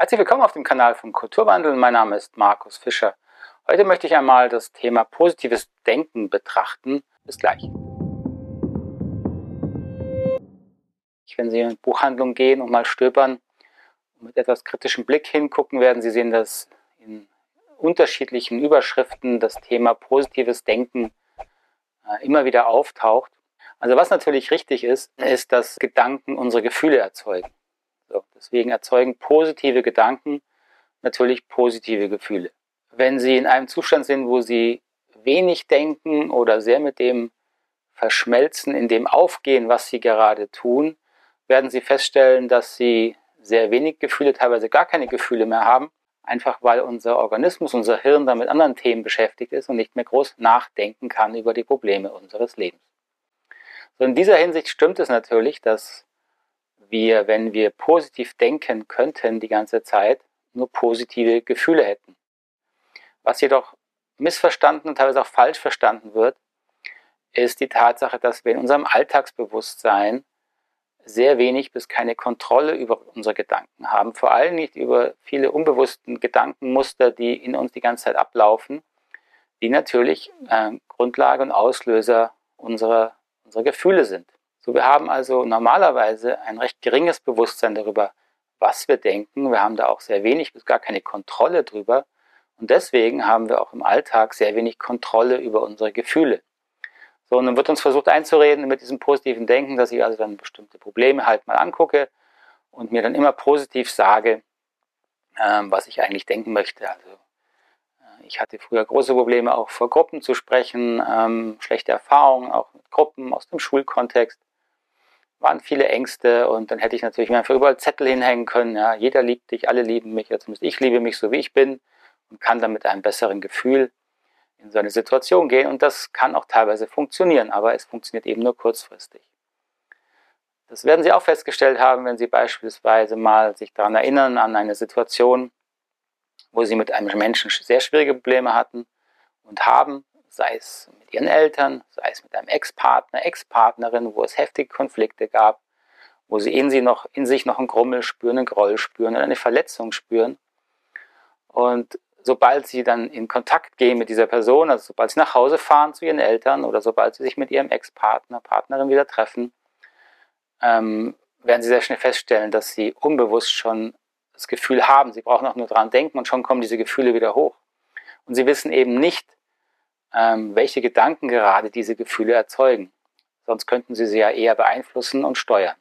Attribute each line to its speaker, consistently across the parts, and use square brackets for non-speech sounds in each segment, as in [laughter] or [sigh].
Speaker 1: Herzlich willkommen auf dem Kanal von Kulturwandel. Mein Name ist Markus Fischer. Heute möchte ich einmal das Thema positives Denken betrachten. Bis gleich. Wenn Sie in eine Buchhandlung gehen und mal stöbern und mit etwas kritischem Blick hingucken, werden Sie sehen, dass in unterschiedlichen Überschriften das Thema positives Denken äh, immer wieder auftaucht. Also was natürlich richtig ist, ist, dass Gedanken unsere Gefühle erzeugen. So, deswegen erzeugen positive Gedanken natürlich positive Gefühle. Wenn Sie in einem Zustand sind, wo Sie wenig denken oder sehr mit dem verschmelzen, in dem aufgehen, was Sie gerade tun, werden Sie feststellen, dass Sie sehr wenig Gefühle, teilweise gar keine Gefühle mehr haben, einfach weil unser Organismus, unser Hirn dann mit anderen Themen beschäftigt ist und nicht mehr groß nachdenken kann über die Probleme unseres Lebens. So in dieser Hinsicht stimmt es natürlich, dass wir, wenn wir positiv denken könnten die ganze Zeit, nur positive Gefühle hätten. Was jedoch missverstanden und teilweise auch falsch verstanden wird, ist die Tatsache, dass wir in unserem Alltagsbewusstsein sehr wenig bis keine Kontrolle über unsere Gedanken haben. Vor allem nicht über viele unbewussten Gedankenmuster, die in uns die ganze Zeit ablaufen, die natürlich äh, Grundlage und Auslöser unserer, unserer Gefühle sind. Wir haben also normalerweise ein recht geringes Bewusstsein darüber, was wir denken. Wir haben da auch sehr wenig bis gar keine Kontrolle drüber. Und deswegen haben wir auch im Alltag sehr wenig Kontrolle über unsere Gefühle. So, und dann wird uns versucht einzureden mit diesem positiven Denken, dass ich also dann bestimmte Probleme halt mal angucke und mir dann immer positiv sage, ähm, was ich eigentlich denken möchte. Also äh, ich hatte früher große Probleme, auch vor Gruppen zu sprechen, ähm, schlechte Erfahrungen auch mit Gruppen aus dem Schulkontext waren viele Ängste und dann hätte ich natürlich mir einfach überall Zettel hinhängen können. Ja, jeder liebt dich, alle lieben mich, oder zumindest ich liebe mich so wie ich bin und kann dann mit einem besseren Gefühl in so eine Situation gehen und das kann auch teilweise funktionieren, aber es funktioniert eben nur kurzfristig. Das werden Sie auch festgestellt haben, wenn Sie beispielsweise mal sich daran erinnern an eine Situation, wo Sie mit einem Menschen sehr schwierige Probleme hatten und haben sei es mit ihren Eltern, sei es mit einem Ex-Partner, Ex-Partnerin, wo es heftige Konflikte gab, wo sie in, sie noch, in sich noch einen Grummel spüren, einen Groll spüren oder eine Verletzung spüren. Und sobald sie dann in Kontakt gehen mit dieser Person, also sobald sie nach Hause fahren zu ihren Eltern oder sobald sie sich mit ihrem Ex-Partner, Partnerin wieder treffen, ähm, werden sie sehr schnell feststellen, dass sie unbewusst schon das Gefühl haben, sie brauchen auch nur dran denken und schon kommen diese Gefühle wieder hoch. Und sie wissen eben nicht, ähm, welche Gedanken gerade diese Gefühle erzeugen. Sonst könnten sie sie ja eher beeinflussen und steuern.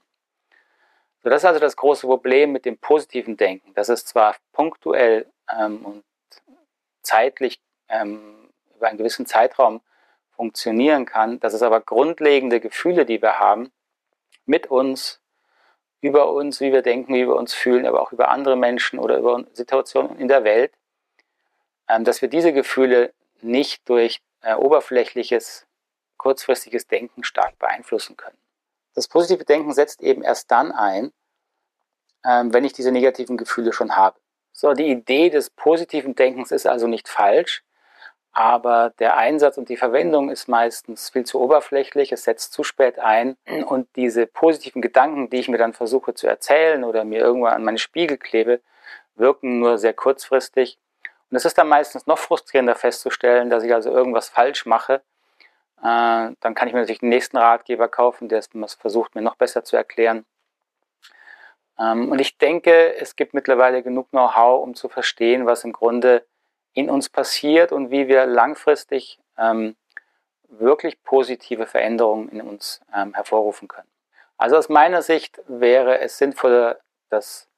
Speaker 1: So, das ist also das große Problem mit dem positiven Denken, dass es zwar punktuell ähm, und zeitlich ähm, über einen gewissen Zeitraum funktionieren kann, dass es aber grundlegende Gefühle, die wir haben, mit uns, über uns, wie wir denken, wie wir uns fühlen, aber auch über andere Menschen oder über Situationen in der Welt, ähm, dass wir diese Gefühle nicht durch äh, oberflächliches, kurzfristiges Denken stark beeinflussen können. Das positive Denken setzt eben erst dann ein, ähm, wenn ich diese negativen Gefühle schon habe. So, die Idee des positiven Denkens ist also nicht falsch, aber der Einsatz und die Verwendung ist meistens viel zu oberflächlich, es setzt zu spät ein und diese positiven Gedanken, die ich mir dann versuche zu erzählen oder mir irgendwann an meine Spiegel klebe, wirken nur sehr kurzfristig und es ist dann meistens noch frustrierender festzustellen, dass ich also irgendwas falsch mache. Äh, dann kann ich mir natürlich den nächsten Ratgeber kaufen, der es versucht, mir noch besser zu erklären. Ähm, und ich denke, es gibt mittlerweile genug Know-how, um zu verstehen, was im Grunde in uns passiert und wie wir langfristig ähm, wirklich positive Veränderungen in uns ähm, hervorrufen können. Also aus meiner Sicht wäre es sinnvoller, das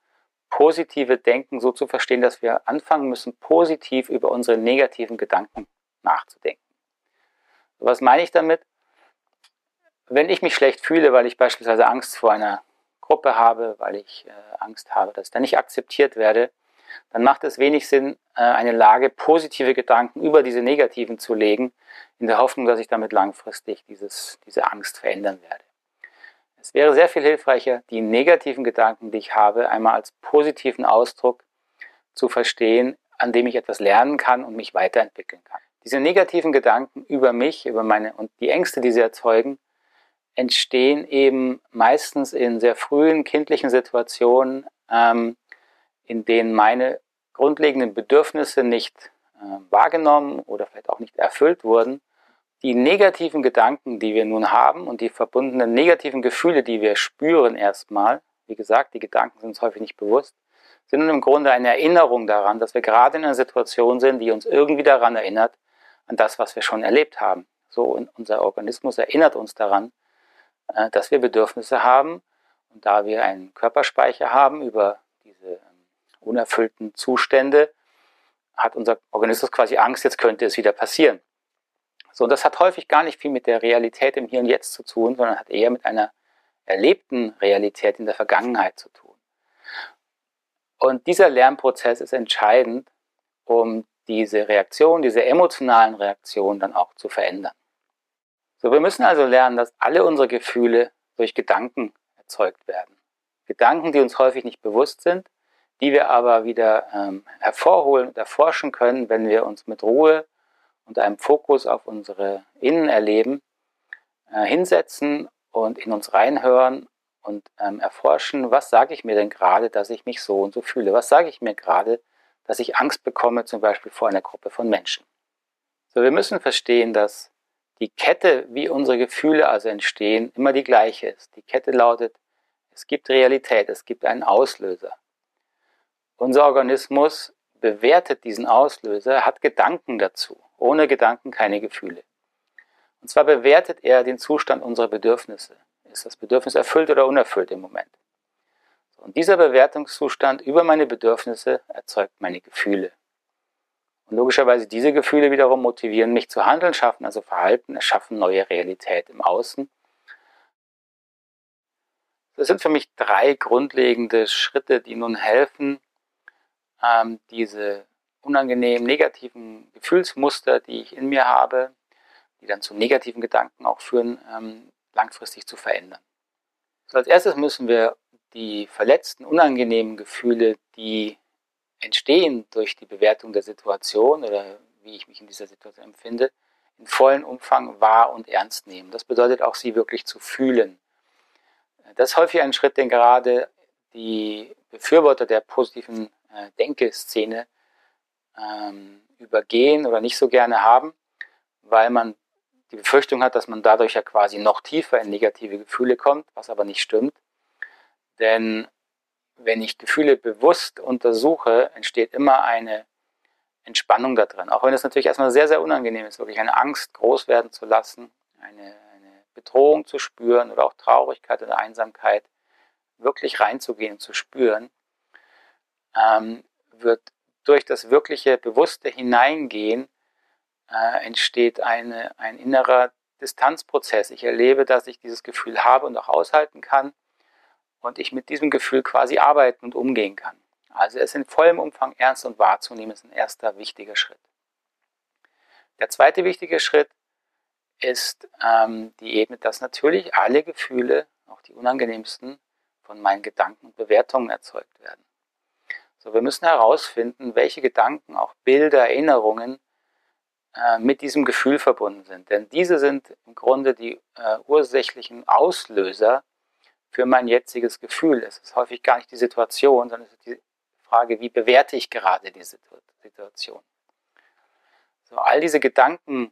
Speaker 1: positive Denken so zu verstehen, dass wir anfangen müssen, positiv über unsere negativen Gedanken nachzudenken. Was meine ich damit? Wenn ich mich schlecht fühle, weil ich beispielsweise Angst vor einer Gruppe habe, weil ich äh, Angst habe, dass ich da nicht akzeptiert werde, dann macht es wenig Sinn, äh, eine Lage positive Gedanken über diese negativen zu legen, in der Hoffnung, dass ich damit langfristig dieses, diese Angst verändern werde. Es wäre sehr viel hilfreicher, die negativen Gedanken, die ich habe, einmal als positiven Ausdruck zu verstehen, an dem ich etwas lernen kann und mich weiterentwickeln kann. Diese negativen Gedanken über mich, über meine und die Ängste, die sie erzeugen, entstehen eben meistens in sehr frühen kindlichen Situationen, ähm, in denen meine grundlegenden Bedürfnisse nicht äh, wahrgenommen oder vielleicht auch nicht erfüllt wurden, die negativen Gedanken, die wir nun haben und die verbundenen negativen Gefühle, die wir spüren erstmal, wie gesagt, die Gedanken sind uns häufig nicht bewusst, sind nun im Grunde eine Erinnerung daran, dass wir gerade in einer Situation sind, die uns irgendwie daran erinnert, an das, was wir schon erlebt haben. So, unser Organismus erinnert uns daran, äh, dass wir Bedürfnisse haben. Und da wir einen Körperspeicher haben über diese ähm, unerfüllten Zustände, hat unser Organismus quasi Angst, jetzt könnte es wieder passieren. So, und das hat häufig gar nicht viel mit der Realität im Hier und Jetzt zu tun, sondern hat eher mit einer erlebten Realität in der Vergangenheit zu tun. Und dieser Lernprozess ist entscheidend, um diese Reaktion, diese emotionalen Reaktionen dann auch zu verändern. So, wir müssen also lernen, dass alle unsere Gefühle durch Gedanken erzeugt werden. Gedanken, die uns häufig nicht bewusst sind, die wir aber wieder ähm, hervorholen und erforschen können, wenn wir uns mit Ruhe und einem Fokus auf unsere Innenerleben äh, hinsetzen und in uns reinhören und ähm, erforschen, was sage ich mir denn gerade, dass ich mich so und so fühle? Was sage ich mir gerade, dass ich Angst bekomme, zum Beispiel vor einer Gruppe von Menschen? So, wir müssen verstehen, dass die Kette, wie unsere Gefühle also entstehen, immer die gleiche ist. Die Kette lautet, es gibt Realität, es gibt einen Auslöser. Unser Organismus bewertet diesen Auslöser, hat Gedanken dazu. Ohne Gedanken keine Gefühle. Und zwar bewertet er den Zustand unserer Bedürfnisse. Ist das Bedürfnis erfüllt oder unerfüllt im Moment? Und dieser Bewertungszustand über meine Bedürfnisse erzeugt meine Gefühle. Und logischerweise diese Gefühle wiederum motivieren mich zu handeln, schaffen also Verhalten, erschaffen neue Realität im Außen. Das sind für mich drei grundlegende Schritte, die nun helfen, ähm, diese unangenehmen, negativen Gefühlsmuster, die ich in mir habe, die dann zu negativen Gedanken auch führen, ähm, langfristig zu verändern. So als erstes müssen wir die verletzten, unangenehmen Gefühle, die entstehen durch die Bewertung der Situation oder wie ich mich in dieser Situation empfinde, in vollen Umfang wahr und ernst nehmen. Das bedeutet auch, sie wirklich zu fühlen. Das ist häufig ein Schritt, den gerade die Befürworter der positiven äh, Denke-Szene ähm, übergehen oder nicht so gerne haben, weil man die Befürchtung hat, dass man dadurch ja quasi noch tiefer in negative Gefühle kommt, was aber nicht stimmt. Denn wenn ich Gefühle bewusst untersuche, entsteht immer eine Entspannung da drin. Auch wenn es natürlich erstmal sehr, sehr unangenehm ist, wirklich eine Angst groß werden zu lassen, eine, eine Bedrohung zu spüren oder auch Traurigkeit oder Einsamkeit, wirklich reinzugehen und zu spüren, ähm, wird durch das wirkliche bewusste Hineingehen äh, entsteht eine, ein innerer Distanzprozess. Ich erlebe, dass ich dieses Gefühl habe und auch aushalten kann und ich mit diesem Gefühl quasi arbeiten und umgehen kann. Also es in vollem Umfang ernst und wahrzunehmen, ist ein erster wichtiger Schritt. Der zweite wichtige Schritt ist ähm, die Ebene, dass natürlich alle Gefühle, auch die unangenehmsten, von meinen Gedanken und Bewertungen erzeugt werden. So, wir müssen herausfinden, welche Gedanken, auch Bilder, Erinnerungen äh, mit diesem Gefühl verbunden sind. Denn diese sind im Grunde die äh, ursächlichen Auslöser für mein jetziges Gefühl. Es ist häufig gar nicht die Situation, sondern es ist die Frage, wie bewerte ich gerade diese Situation. So, all diese Gedanken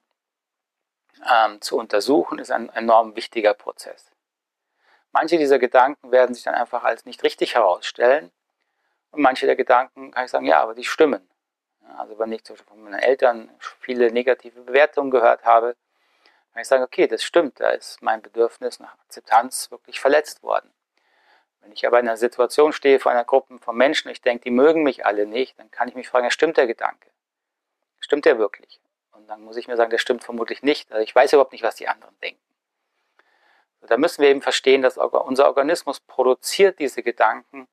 Speaker 1: ähm, zu untersuchen, ist ein enorm wichtiger Prozess. Manche dieser Gedanken werden sich dann einfach als nicht richtig herausstellen und manche der Gedanken kann ich sagen, ja, aber die stimmen. Also wenn ich zum Beispiel von meinen Eltern viele negative Bewertungen gehört habe, kann ich sagen, okay, das stimmt, da ist mein Bedürfnis nach Akzeptanz wirklich verletzt worden. Wenn ich aber in einer Situation stehe vor einer Gruppe von Menschen, ich denke, die mögen mich alle nicht, dann kann ich mich fragen, ja, stimmt der Gedanke? Stimmt der wirklich? Und dann muss ich mir sagen, der stimmt vermutlich nicht. Also ich weiß überhaupt nicht, was die anderen denken. Da müssen wir eben verstehen, dass unser Organismus produziert diese Gedanken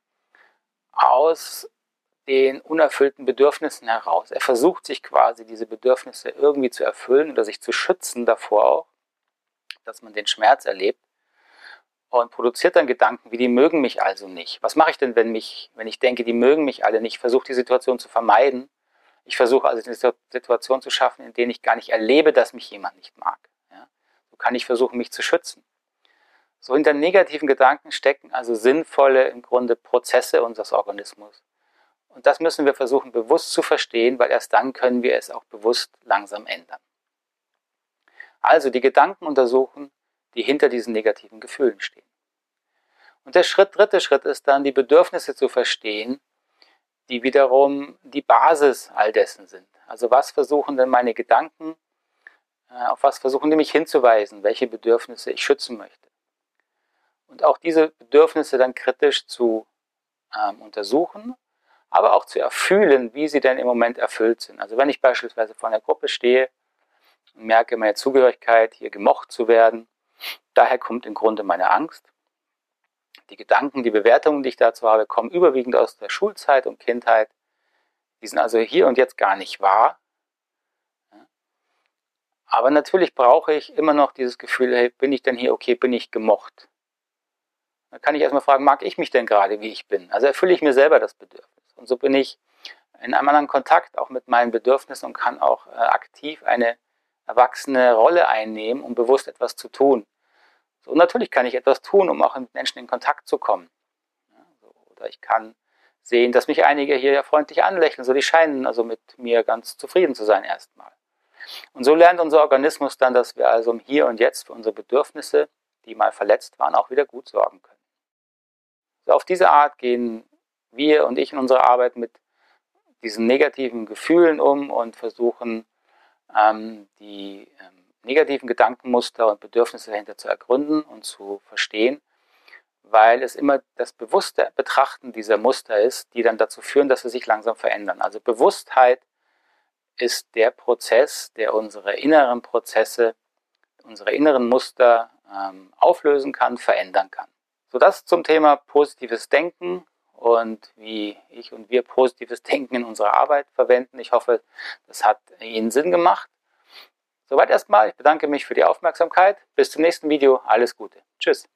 Speaker 1: aus den unerfüllten Bedürfnissen heraus. Er versucht sich quasi diese Bedürfnisse irgendwie zu erfüllen oder sich zu schützen davor auch, dass man den Schmerz erlebt und produziert dann Gedanken wie die mögen mich also nicht. Was mache ich denn, wenn mich, wenn ich denke, die mögen mich alle nicht? Ich versuche die Situation zu vermeiden. Ich versuche also eine Situation zu schaffen, in der ich gar nicht erlebe, dass mich jemand nicht mag. Ja? So kann ich versuchen, mich zu schützen. So hinter negativen Gedanken stecken also sinnvolle im Grunde Prozesse unseres Organismus. Und das müssen wir versuchen bewusst zu verstehen, weil erst dann können wir es auch bewusst langsam ändern. Also die Gedanken untersuchen, die hinter diesen negativen Gefühlen stehen. Und der Schritt, dritte Schritt ist dann, die Bedürfnisse zu verstehen, die wiederum die Basis all dessen sind. Also was versuchen denn meine Gedanken, äh, auf was versuchen die mich hinzuweisen, welche Bedürfnisse ich schützen möchte. Und auch diese Bedürfnisse dann kritisch zu ähm, untersuchen, aber auch zu erfühlen, wie sie denn im Moment erfüllt sind. Also wenn ich beispielsweise vor einer Gruppe stehe und merke meine Zugehörigkeit, hier gemocht zu werden, daher kommt im Grunde meine Angst. Die Gedanken, die Bewertungen, die ich dazu habe, kommen überwiegend aus der Schulzeit und Kindheit. Die sind also hier und jetzt gar nicht wahr. Aber natürlich brauche ich immer noch dieses Gefühl, hey, bin ich denn hier okay, bin ich gemocht? Da kann ich erstmal fragen, mag ich mich denn gerade, wie ich bin? Also erfülle ich mir selber das Bedürfnis. Und so bin ich in einem anderen Kontakt auch mit meinen Bedürfnissen und kann auch äh, aktiv eine erwachsene Rolle einnehmen, um bewusst etwas zu tun. So, und natürlich kann ich etwas tun, um auch mit Menschen in Kontakt zu kommen. Ja, so, oder ich kann sehen, dass mich einige hier ja freundlich anlächeln, so die scheinen also mit mir ganz zufrieden zu sein erstmal. Und so lernt unser Organismus dann, dass wir also im Hier und Jetzt für unsere Bedürfnisse, die mal verletzt waren, auch wieder gut sorgen können. So auf diese Art gehen wir und ich in unserer Arbeit mit diesen negativen Gefühlen um und versuchen, ähm, die ähm, negativen Gedankenmuster und Bedürfnisse dahinter zu ergründen und zu verstehen, weil es immer das bewusste Betrachten dieser Muster ist, die dann dazu führen, dass sie sich langsam verändern. Also Bewusstheit ist der Prozess, der unsere inneren Prozesse, unsere inneren Muster ähm, auflösen kann, verändern kann. So das zum Thema positives Denken und wie ich und wir positives [laughs] Denken in unserer Arbeit verwenden. Ich hoffe, das hat Ihnen Sinn gemacht. Soweit erstmal. Ich bedanke mich für die Aufmerksamkeit. Bis zum nächsten Video. Alles Gute. Tschüss.